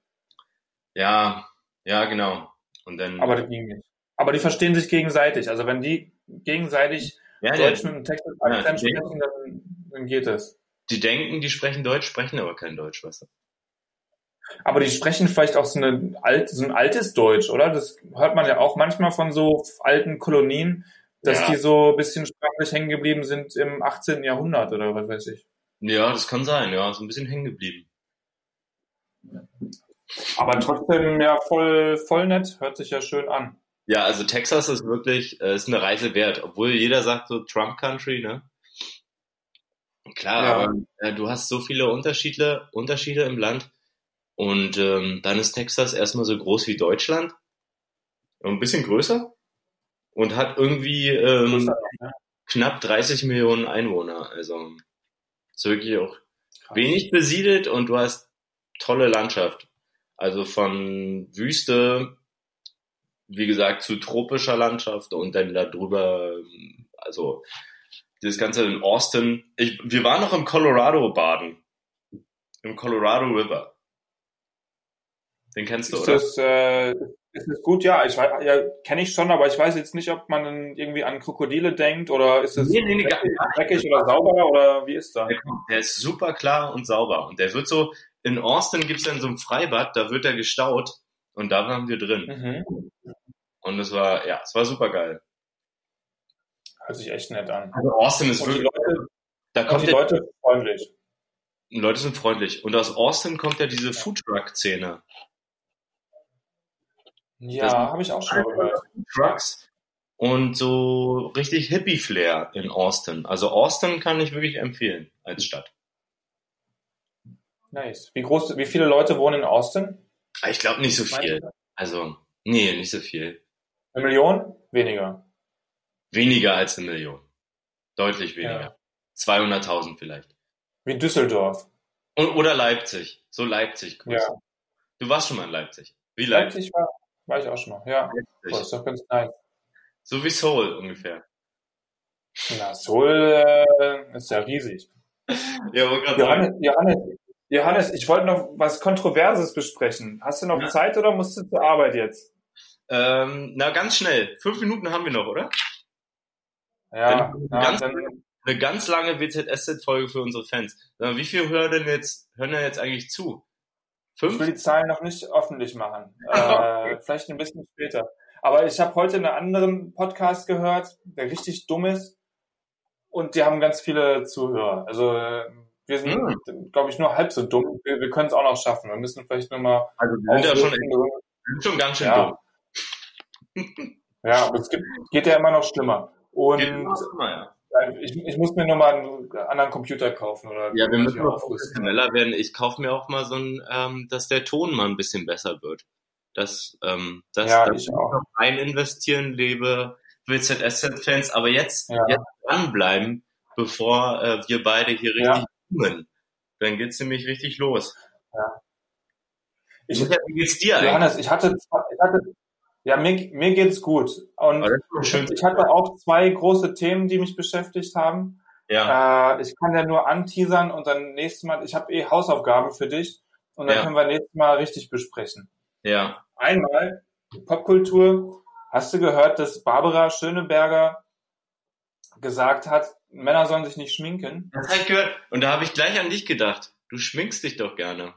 Ja, ja, genau. Und dann. Aber das ging nicht. Aber die verstehen sich gegenseitig. Also wenn die gegenseitig ja, Deutsch die, mit einem Texas-Akzent Ja, sprechen, dann, dann geht es. die denken, die sprechen Deutsch, sprechen aber kein Deutsch, weißt du? Aber die sprechen vielleicht auch so, eine alt, so ein altes Deutsch, oder? Das hört man ja auch manchmal von so alten Kolonien, dass Ja. die so ein bisschen sprachlich hängen geblieben sind im 18. Jahrhundert oder was weiß ich. Ja, das kann sein, ja, so ein bisschen hängen geblieben. Aber trotzdem ja voll, voll nett, hört sich ja schön an. Ja, also Texas ist wirklich, äh, ist eine Reise wert, obwohl jeder sagt so Trump Country, ne? Klar, Ja. aber äh, du hast so viele Unterschiede, Unterschiede im Land und ähm, dann ist Texas erstmal so groß wie Deutschland, ein bisschen größer und hat irgendwie ähm, Größer, ne? knapp 30 Millionen Einwohner, also ist wirklich auch Krass. wenig besiedelt und du hast tolle Landschaft. Also von Wüste, wie gesagt, zu tropischer Landschaft und dann darüber, also das Ganze in Austin. Ich, wir waren noch im Colorado baden. Im Colorado River. Den kennst du, Ist oder? das, äh, ist das gut? Ja, ich weiß, ja, kenne ich schon, aber ich weiß jetzt nicht, ob man irgendwie an Krokodile denkt oder ist es Nee, nee, nee, gar- dreckig, dreckig oder sauber oder wie ist da? Der, ist super klar und sauber. Und der wird so, in Austin gibt's dann so ein Freibad, da wird er gestaut und da waren wir drin. Mhm. Und es war, ja, es war super geil. Hört sich echt nett an. Also Austin ist Und wirklich, Leute, da kommt die Leute freundlich. Leute sind freundlich. Und aus Austin kommt ja diese Foodtruck-Szene. Ja, habe ich auch schon gehört. Trucks und so richtig Hippie-Flair in Austin. Also Austin kann ich wirklich empfehlen als Stadt. Nice. Wie groß, wie viele Leute wohnen in Austin? Aber Ich glaube nicht so viel. Also, nee, nicht so viel. Eine Million? Weniger. Weniger als eine Million. Deutlich weniger. Ja. 200.000 vielleicht. Wie Düsseldorf. Und, oder Leipzig. So Leipzig. Ja. Du warst schon mal in Leipzig. Wie Leipzig? Leipzig war, war ich auch schon mal. Ja. Boah, ist doch ganz nice. So wie Seoul ungefähr. Na, Seoul äh, ist ja riesig. Ja, wollte gerade sagen. Johannes, Johannes, Johannes, ich wollte noch was Kontroverses besprechen. Hast du noch Ja. Zeit oder musst du zur Arbeit jetzt? Ähm, na, ganz schnell. Fünf Minuten haben wir noch, oder? Ja, na, ganz- Eine ganz lange WZSZ-Folge für unsere Fans. Mal, Wie viel hören denn jetzt, hören denn jetzt eigentlich zu? Ich will Fünf? die Zahlen noch nicht öffentlich machen. Äh, vielleicht ein bisschen später. Aber ich habe heute einen anderen Podcast gehört, der richtig dumm ist. Und die haben ganz viele Zuhörer. Also äh, wir sind, Hm. glaube ich, nur halb so dumm. Wir, wir können es auch noch schaffen. Wir müssen vielleicht nur mal Also, wir sind ja schon, schon ganz schön Ja. dumm. Ja, aber es gibt, geht ja immer noch schlimmer. Und immer ja. Ich, ich muss mir nur mal einen anderen Computer kaufen. Oder Ja, wir müssen aufrüsten. professioneller werden. Ich kaufe mir auch mal so ein, ähm, dass der Ton mal ein bisschen besser wird. Dass, ähm, dass Ja, dass ich auch. noch rein investieren lebe, WZSZ-Fans, aber jetzt, ja. jetzt dranbleiben, bevor äh, wir beide hier richtig ja. Dann geht's nämlich richtig los. Ja. Ich, wie geht's dir eigentlich? Johannes, ich hatte, ich hatte ja, mir, mir geht's gut. Und ich hatte auch zwei große Themen, die mich beschäftigt haben. Ja. Äh, ich kann ja nur anteasern und dann nächstes Mal, ich habe eh Hausaufgaben für dich und dann ja. können wir nächstes Mal richtig besprechen. Ja. Einmal Popkultur. Hast du gehört, dass Barbara Schöneberger gesagt hat, Männer sollen sich nicht schminken? Das habe ich gehört. Und da habe ich gleich an dich gedacht. Du schminkst dich doch gerne.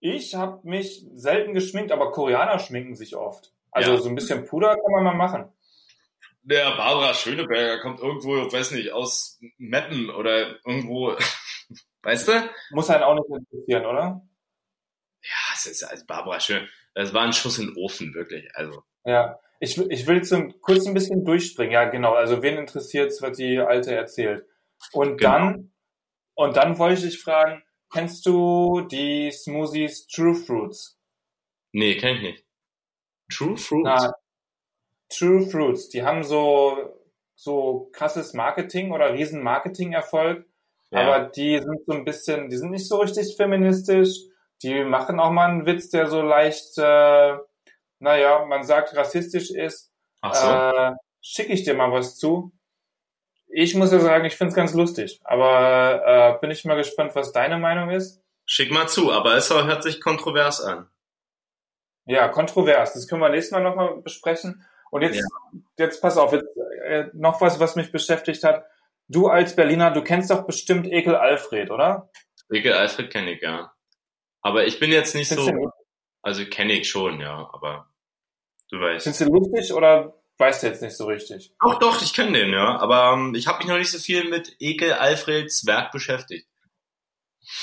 Ich habe mich selten geschminkt, aber Koreaner schminken sich oft. Also ja. so ein bisschen Puder kann man mal machen. Der Barbara Schöneberger kommt irgendwo, weiß nicht, aus Meppen oder irgendwo, weißt du? Muss einen auch nicht interessieren, oder? Ja, es ist also Barbara Schön. Das war ein Schuss in den Ofen, wirklich. Also. Ja, ich, ich will jetzt kurz ein bisschen durchspringen. Ja, genau. Also wen interessiert, was die Alte erzählt? Und genau. dann, und dann wollte ich dich fragen, kennst du die Smoothies True Fruits? Nee, kenn ich nicht. True Fruits? Na, True Fruits, die haben so, so krasses Marketing oder riesen Marketing-Erfolg, ja. aber die sind so ein bisschen, die sind nicht so richtig feministisch, die machen auch mal einen Witz, der so leicht, äh, naja, man sagt rassistisch ist. Ach so. Äh, Schicke ich dir mal was zu. Ich muss ja sagen, ich finde es ganz lustig, aber äh, bin ich mal gespannt, was deine Meinung ist. Schick mal zu, aber es hört sich kontrovers an. Ja, kontrovers. Das können wir nächstes Mal nochmal besprechen. Und jetzt, ja. jetzt pass auf, jetzt, äh, noch was, was mich beschäftigt hat. Du als Berliner, du kennst doch bestimmt Ekel Alfred, oder? Ekel Alfred kenne ich, ja. Aber ich bin jetzt nicht Findest so, also kenne ich schon, ja, aber du weißt. Findest du lustig oder weißt du jetzt nicht so richtig? Doch, doch, ich kenne den, ja. Aber ähm, ich habe mich noch nicht so viel mit Ekel Alfreds Werk beschäftigt.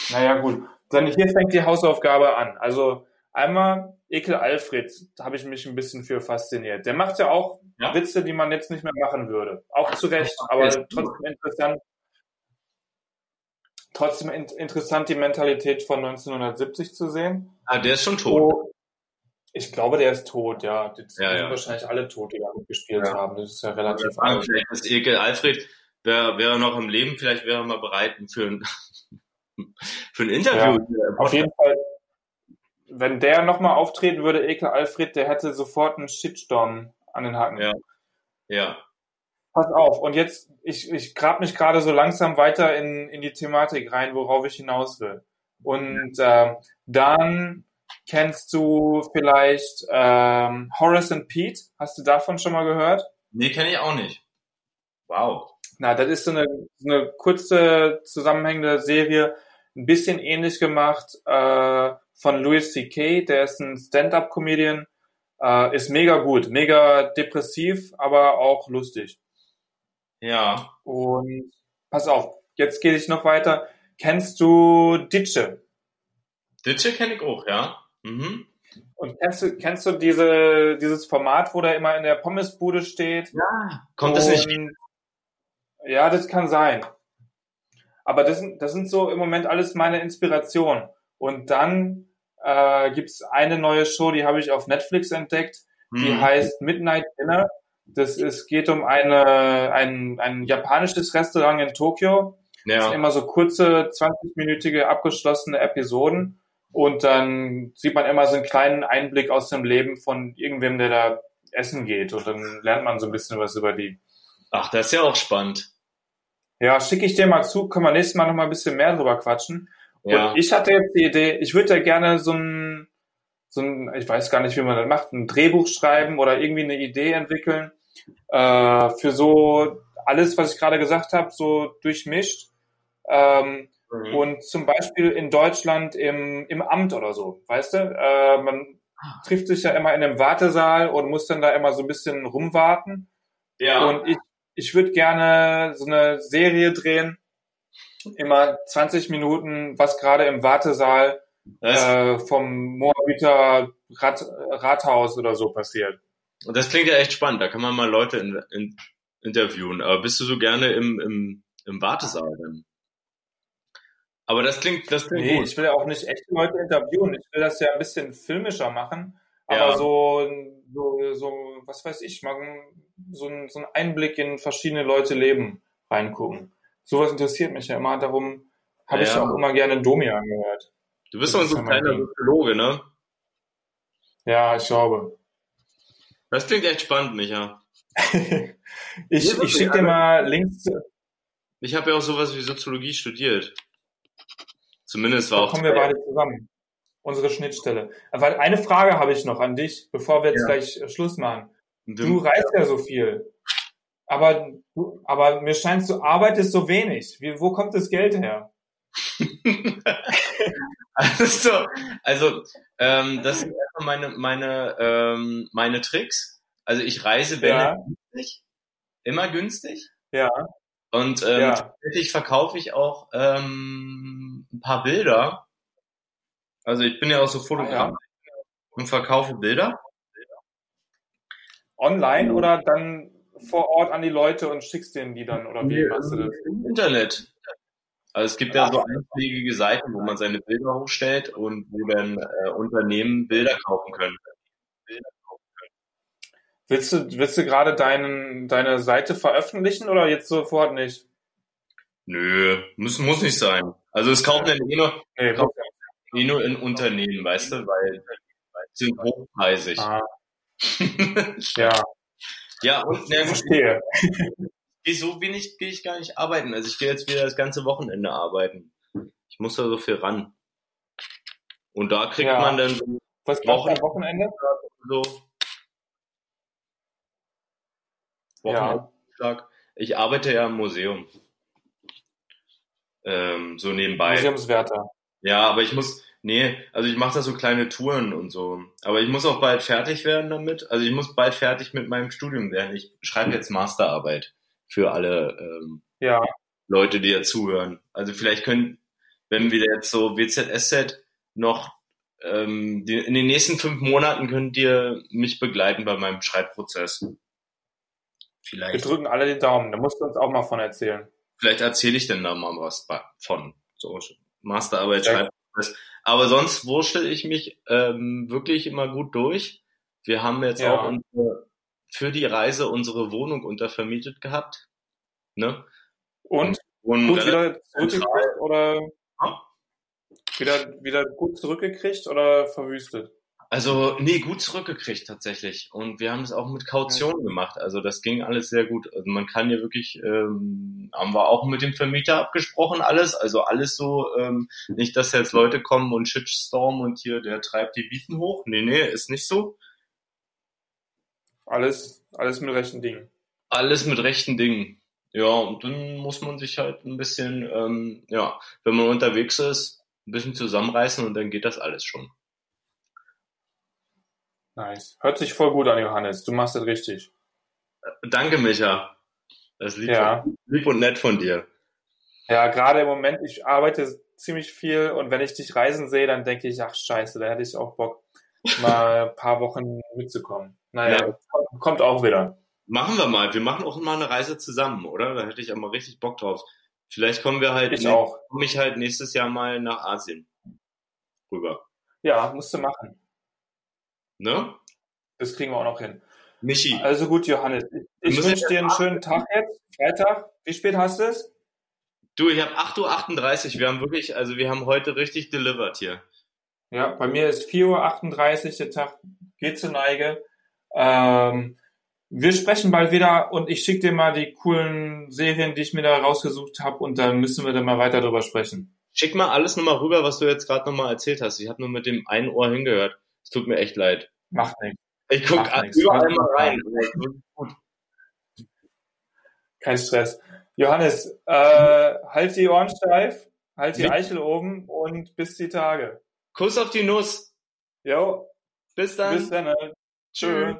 Naja, gut. Dann hier fängt die Hausaufgabe an. Also Einmal Ekel Alfred, da habe ich mich ein bisschen für fasziniert. Der macht ja auch ja? Witze, die man jetzt nicht mehr machen würde. Auch zu Recht, aber trotzdem interessant. Trotzdem in interessant, die Mentalität von 1970 zu sehen. Ah, der ist schon tot. Oh, ich glaube, der ist tot, ja. Das ja, sind ja. wahrscheinlich alle tot, die da mitgespielt ja. haben. Das ist ja relativ alt. Vielleicht ist Ekel Alfred, wäre wär noch im Leben, vielleicht wäre er mal bereit für ein, für ein Interview. Ja, auf jeden Fall wenn der nochmal auftreten würde, Ekel Alfred, der hätte sofort einen Shitstorm an den Haken. Ja. Ja. Pass auf. Und jetzt, ich, ich grab mich gerade so langsam weiter in, in die Thematik rein, worauf ich hinaus will. Und äh, dann kennst du vielleicht ähm, Horace and Pete. Hast du davon schon mal gehört? Nee, kenne ich auch nicht. Wow. Na, das ist so eine, so eine kurze, zusammenhängende Serie, ein bisschen ähnlich gemacht. Äh, von Louis C.K., der ist ein Stand-up-Comedian, äh, ist mega gut, mega depressiv, aber auch lustig. Ja. Und pass auf, jetzt gehe ich noch weiter. Kennst du Ditsche? Ditsche kenne ich auch, ja. Mhm. Und kennst du, kennst du diese, dieses Format, wo der immer in der Pommesbude steht? Ja. Kommt das nicht? Ja, das kann sein. Aber das, das sind so im Moment alles meine Inspirationen. Und dann äh, gibt es eine neue Show, die habe ich auf Netflix entdeckt, die mhm. heißt Midnight Dinner. Das ist, geht um eine, ein, ein japanisches Restaurant in Tokio. Ja. Das sind immer so kurze, 20-minütige abgeschlossene Episoden. Und dann sieht man immer so einen kleinen Einblick aus dem Leben von irgendwem, der da essen geht. Und dann lernt man so ein bisschen was über die. Ach, das ist ja auch spannend. Ja, schicke ich dir mal zu, können wir nächstes Mal noch mal ein bisschen mehr drüber quatschen. Ja. Und ich hatte jetzt die Idee, ich würde ja gerne so ein, so ein, ich weiß gar nicht, wie man das macht, ein Drehbuch schreiben oder irgendwie eine Idee entwickeln äh, für so alles, was ich gerade gesagt habe, so durchmischt. Ähm, mhm. Und zum Beispiel in Deutschland im, im Amt oder so, weißt du? Äh, man trifft sich ja immer in einem Wartesaal und muss dann da immer so ein bisschen rumwarten. Ja. Und ich, ich würde gerne so eine Serie drehen, immer 20 Minuten, was gerade im Wartesaal äh, vom Moabiter Rat, Rathaus oder so passiert. Und das klingt ja echt spannend. Da kann man mal Leute in, in, interviewen. Aber bist du so gerne im, im, im Wartesaal dann? Aber das klingt, das klingt nee, gut. ich will ja auch nicht echte Leute interviewen. Ich will das ja ein bisschen filmischer machen. Aber ja. so so, so, was weiß ich, mal so, ein, so einen Einblick in verschiedene Leute Leben reingucken. Sowas interessiert mich ja immer, darum habe ja. ich auch immer gerne Domi angehört. Du bist doch so ein kleiner Soziologe, ne? Ja, ich glaube. Das klingt echt spannend, Micha. ich ich schicke dir mal Links. Ich habe ja auch sowas wie Soziologie studiert. Zumindest war da auch. kommen wir beide zusammen. Unsere Schnittstelle. Weil eine Frage habe ich noch an dich, bevor wir jetzt ja. gleich äh, Schluss machen. Du reist ja so viel. Aber, aber mir scheint, du arbeitest so wenig. Wie, wo kommt das Geld her? also, also ähm, das sind einfach meine, meine, ähm, meine Tricks. Also ich reise wenn ja. günstig, immer günstig. Ja. Und ähm, ja. tatsächlich verkaufe ich auch ähm, ein paar Bilder. Also ich bin ja auch so Fotograf ja. und verkaufe Bilder. Online oder dann vor Ort an die Leute und schickst denen die dann oder wie machst du das? Im Internet. Also es gibt ja so einschlägige Seiten, wo man seine Bilder hochstellt und wo dann äh, Unternehmen Bilder kaufen können. Willst du, willst du gerade deinen, deine Seite veröffentlichen oder jetzt sofort nicht? Nö, muss, muss nicht sein. Also es kaufen dann eh nur, nee, kaufen eh nur in Unternehmen, weißt du, weil sie sind hochpreisig. Ah. ja. Ja, und na, verstehe so wenig gehe ich gar nicht arbeiten. Also ich gehe jetzt wieder das ganze Wochenende arbeiten. Ich muss da so viel ran. Und da kriegt ja. man dann so Was Wochen am Wochenende? So. Wochenende. Ja. Ich arbeite ja im Museum. Ähm, so nebenbei. Museumswärter. Ja, aber ich muss, nee, also ich mache da so kleine Touren und so. Aber ich muss auch bald fertig werden damit. Also ich muss bald fertig mit meinem Studium werden. Ich schreibe jetzt Masterarbeit für alle ähm, ja. Leute, die ja zuhören. Also vielleicht können, wenn wir jetzt so WZSZ noch ähm, die, in den nächsten fünf Monaten könnt ihr mich begleiten bei meinem Schreibprozess. Vielleicht. Wir drücken alle den Daumen. Da musst du uns auch mal von erzählen. Vielleicht erzähle ich denn da mal was von. So Masterarbeit, ja. Schreibprozess. Aber sonst wurschtel ich mich ähm, wirklich immer gut durch. Wir haben jetzt ja. auch unsere für die Reise unsere Wohnung untervermietet gehabt. Ne? Und? Und gut wieder zurückgekriegt oder ja? wieder, wieder gut zurückgekriegt oder verwüstet? Also, nee, gut zurückgekriegt tatsächlich. Und wir haben es auch mit Kaution ja. gemacht. Also das ging alles sehr gut. Also man kann hier wirklich, ähm, haben wir auch mit dem Vermieter abgesprochen, alles. Also alles so, ähm, nicht, dass jetzt Leute kommen und Shitstorm und hier, der treibt die Bieten hoch. Nee, nee, ist nicht so. Alles, alles mit rechten Dingen. Alles mit rechten Dingen. Ja, und dann muss man sich halt ein bisschen, ähm, ja, wenn man unterwegs ist, ein bisschen zusammenreißen und dann geht das alles schon. Nice. Hört sich voll gut an, Johannes. Du machst das richtig. Danke, Micha. Das ist lieb, ja. lieb und nett von dir. Ja, gerade im Moment, ich arbeite ziemlich viel und wenn ich dich reisen sehe, dann denke ich, ach scheiße, da hätte ich auch Bock, mal ein paar Wochen mitzukommen. Naja, ja. kommt auch wieder. Machen wir mal. Wir machen auch mal eine Reise zusammen, oder? Da hätte ich auch mal richtig Bock drauf. Vielleicht kommen wir halt, ich auch. komme ich halt nächstes Jahr mal nach Asien rüber. Ja, musst du machen. Ne? Das kriegen wir auch noch hin. Michi. Also gut, Johannes. Ich, ich wünsche dir einen schönen Tag jetzt. Freitag. Wie spät hast du es? Du, ich habe 8.38 Uhr. Wir haben wirklich, also wir haben heute richtig delivered hier. Ja, bei mir ist 4.38 Uhr, der Tag geht zur Neige. Ähm, wir sprechen bald wieder und ich schicke dir mal die coolen Serien, die ich mir da rausgesucht habe und dann müssen wir dann mal weiter drüber sprechen. Schick mal alles nochmal rüber, was du jetzt gerade nochmal erzählt hast. Ich habe nur mit dem einen Ohr hingehört. Es tut mir echt leid. Macht nichts. Ich gucke überall mal rein. Kein Stress. Johannes, äh, halt die Ohren steif, halt die Eichel oben und bis die Tage. Kuss auf die Nuss. Jo. Bis dann. Bis dann. Tschüss.